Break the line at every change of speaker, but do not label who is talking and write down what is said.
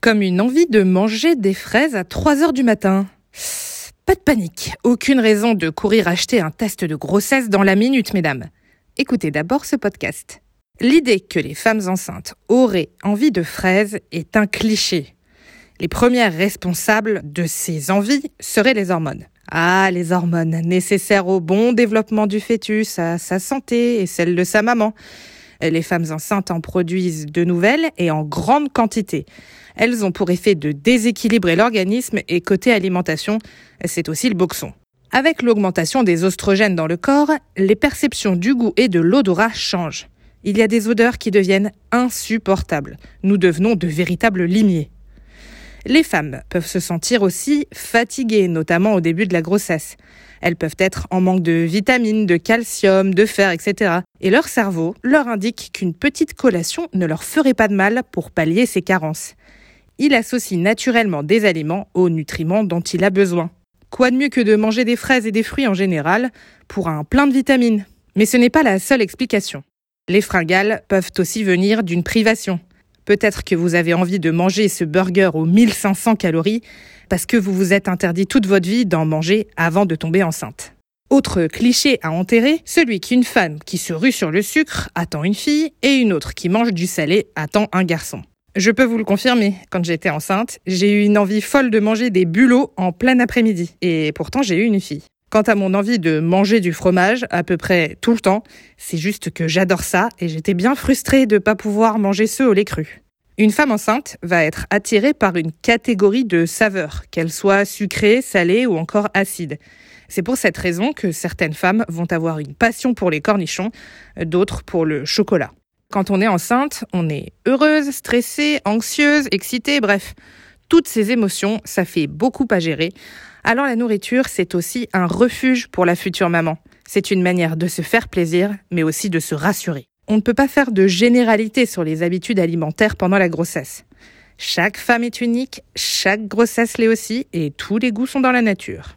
Comme une envie de manger des fraises à 3 heures du matin. Pas de panique, aucune raison de courir acheter un test de grossesse dans la minute, mesdames. Écoutez d'abord ce podcast. L'idée que les femmes enceintes auraient envie de fraises est un cliché. Les premières responsables de ces envies seraient les hormones. Ah, les hormones nécessaires au bon développement du fœtus, à sa santé et celle de sa maman. Les femmes enceintes en produisent de nouvelles et en grande quantité. Elles ont pour effet de déséquilibrer l'organisme et côté alimentation, c'est aussi le boxon. Avec l'augmentation des oestrogènes dans le corps, les perceptions du goût et de l'odorat changent. Il y a des odeurs qui deviennent insupportables. Nous devenons de véritables limiers. Les femmes peuvent se sentir aussi fatiguées, notamment au début de la grossesse. Elles peuvent être en manque de vitamines, de calcium, de fer, etc. Et leur cerveau leur indique qu'une petite collation ne leur ferait pas de mal pour pallier ces carences. Il associe naturellement des aliments aux nutriments dont il a besoin. Quoi de mieux que de manger des fraises et des fruits en général pour un plein de vitamines? Mais ce n'est pas la seule explication. Les fringales peuvent aussi venir d'une privation. Peut-être que vous avez envie de manger ce burger aux 1500 calories parce que vous vous êtes interdit toute votre vie d'en manger avant de tomber enceinte. Autre cliché à enterrer, celui qu'une femme qui se rue sur le sucre attend une fille et une autre qui mange du salé attend un garçon. Je peux vous le confirmer, quand j'étais enceinte, j'ai eu une envie folle de manger des bulots en plein après-midi. Et pourtant j'ai eu une fille. Quant à mon envie de manger du fromage, à peu près tout le temps, c'est juste que j'adore ça et j'étais bien frustrée de ne pas pouvoir manger ceux au lait cru. Une femme enceinte va être attirée par une catégorie de saveurs, qu'elles soient sucrées, salées ou encore acides. C'est pour cette raison que certaines femmes vont avoir une passion pour les cornichons, d'autres pour le chocolat. Quand on est enceinte, on est heureuse, stressée, anxieuse, excitée, bref. Toutes ces émotions, ça fait beaucoup à gérer. Alors la nourriture, c'est aussi un refuge pour la future maman. C'est une manière de se faire plaisir, mais aussi de se rassurer. On ne peut pas faire de généralité sur les habitudes alimentaires pendant la grossesse. Chaque femme est unique, chaque grossesse l'est aussi, et tous les goûts sont dans la nature.